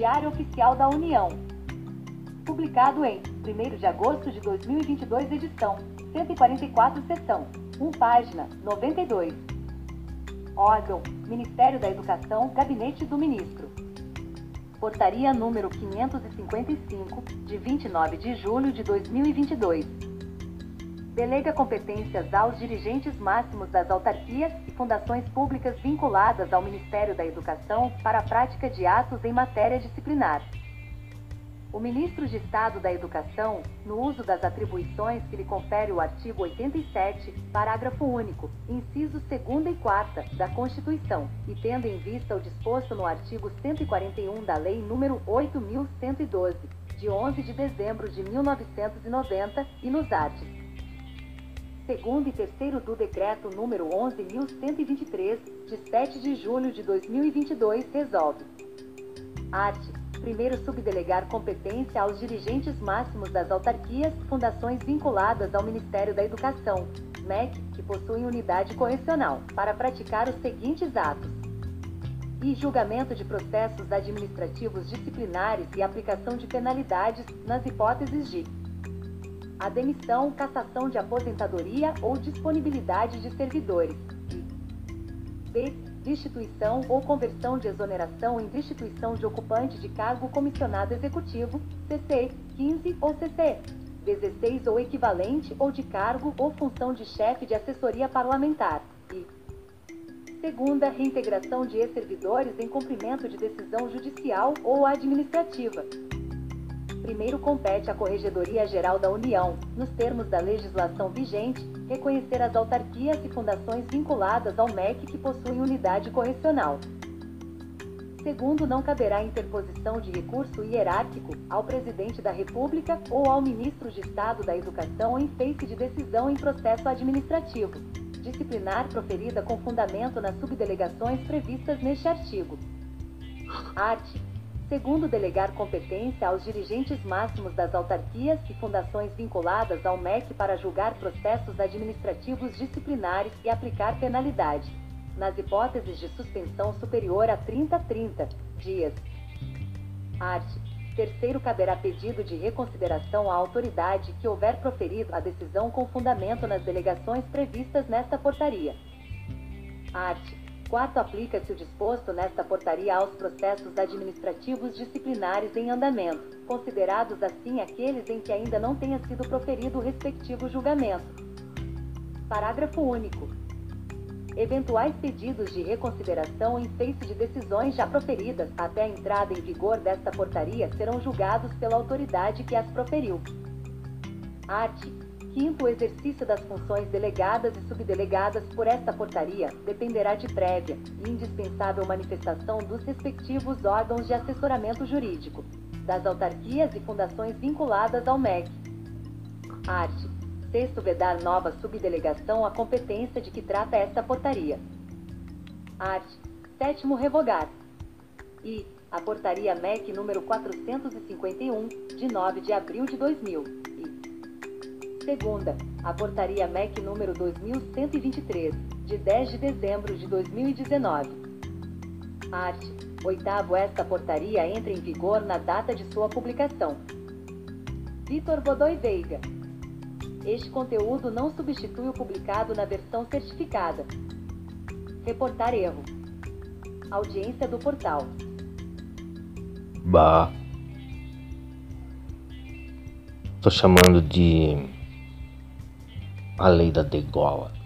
Diário Oficial da União. Publicado em 1 de agosto de 2022, edição 144, seção 1, página 92. Órgão: Ministério da Educação, Gabinete do Ministro. Portaria número 555, de 29 de julho de 2022. Delega competências aos dirigentes máximos das autarquias e fundações públicas vinculadas ao Ministério da Educação para a prática de atos em matéria disciplinar. O ministro de Estado da Educação, no uso das atribuições que lhe confere o artigo 87, parágrafo único, incisos 2 e 4 da Constituição, e tendo em vista o disposto no artigo 141 da Lei nº 8112, de 11 de dezembro de 1990, e nos artes segundo e terceiro do Decreto número 11.123, de 7 de julho de 2022, resolve. Arte primeiro subdelegar competência aos dirigentes máximos das autarquias, fundações vinculadas ao Ministério da Educação, MEC, que possuem unidade correcional, para praticar os seguintes atos: e julgamento de processos administrativos disciplinares e aplicação de penalidades nas hipóteses de a demissão, cassação de aposentadoria ou disponibilidade de servidores. B destituição ou conversão de exoneração em destituição de ocupante de cargo comissionado executivo, CC 15 ou CC 16 ou equivalente ou de cargo ou função de chefe de assessoria parlamentar. E segunda, reintegração de ex-servidores em cumprimento de decisão judicial ou administrativa. Primeiro compete à Corregedoria Geral da União, nos termos da legislação vigente, reconhecer as autarquias e fundações vinculadas ao MEC que possuem unidade correcional. Segundo, não caberá interposição de recurso hierárquico ao Presidente da República ou ao Ministro de Estado da Educação em face de decisão em processo administrativo, disciplinar proferida com fundamento nas subdelegações previstas neste artigo. Art. Segundo, delegar competência aos dirigentes máximos das autarquias e fundações vinculadas ao MEC para julgar processos administrativos disciplinares e aplicar penalidade, nas hipóteses de suspensão superior a 30 30 dias. Art. Terceiro, caberá pedido de reconsideração à autoridade que houver proferido a decisão com fundamento nas delegações previstas nesta portaria. Art. Quarto, aplica-se o disposto nesta portaria aos processos administrativos disciplinares em andamento, considerados assim aqueles em que ainda não tenha sido proferido o respectivo julgamento. Parágrafo único. Eventuais pedidos de reconsideração em face de decisões já proferidas até a entrada em vigor desta portaria serão julgados pela autoridade que as proferiu. Art. Quinto, o exercício das funções delegadas e subdelegadas por esta portaria dependerá de prévia e indispensável manifestação dos respectivos órgãos de assessoramento jurídico, das autarquias e fundações vinculadas ao MEC. Art. Sexto, vedar nova subdelegação à competência de que trata esta portaria. Art. Sétimo, revogar. E a portaria MEC número 451, de 9 de abril de 2000. Segunda, a Portaria MEC número 2123, de 10 de dezembro de 2019. Art. Oitavo, esta portaria entra em vigor na data de sua publicação. Vitor Godoy Veiga. Este conteúdo não substitui o publicado na versão certificada. Reportar erro. Audiência do portal. Bah. Tô chamando de a lei da degola.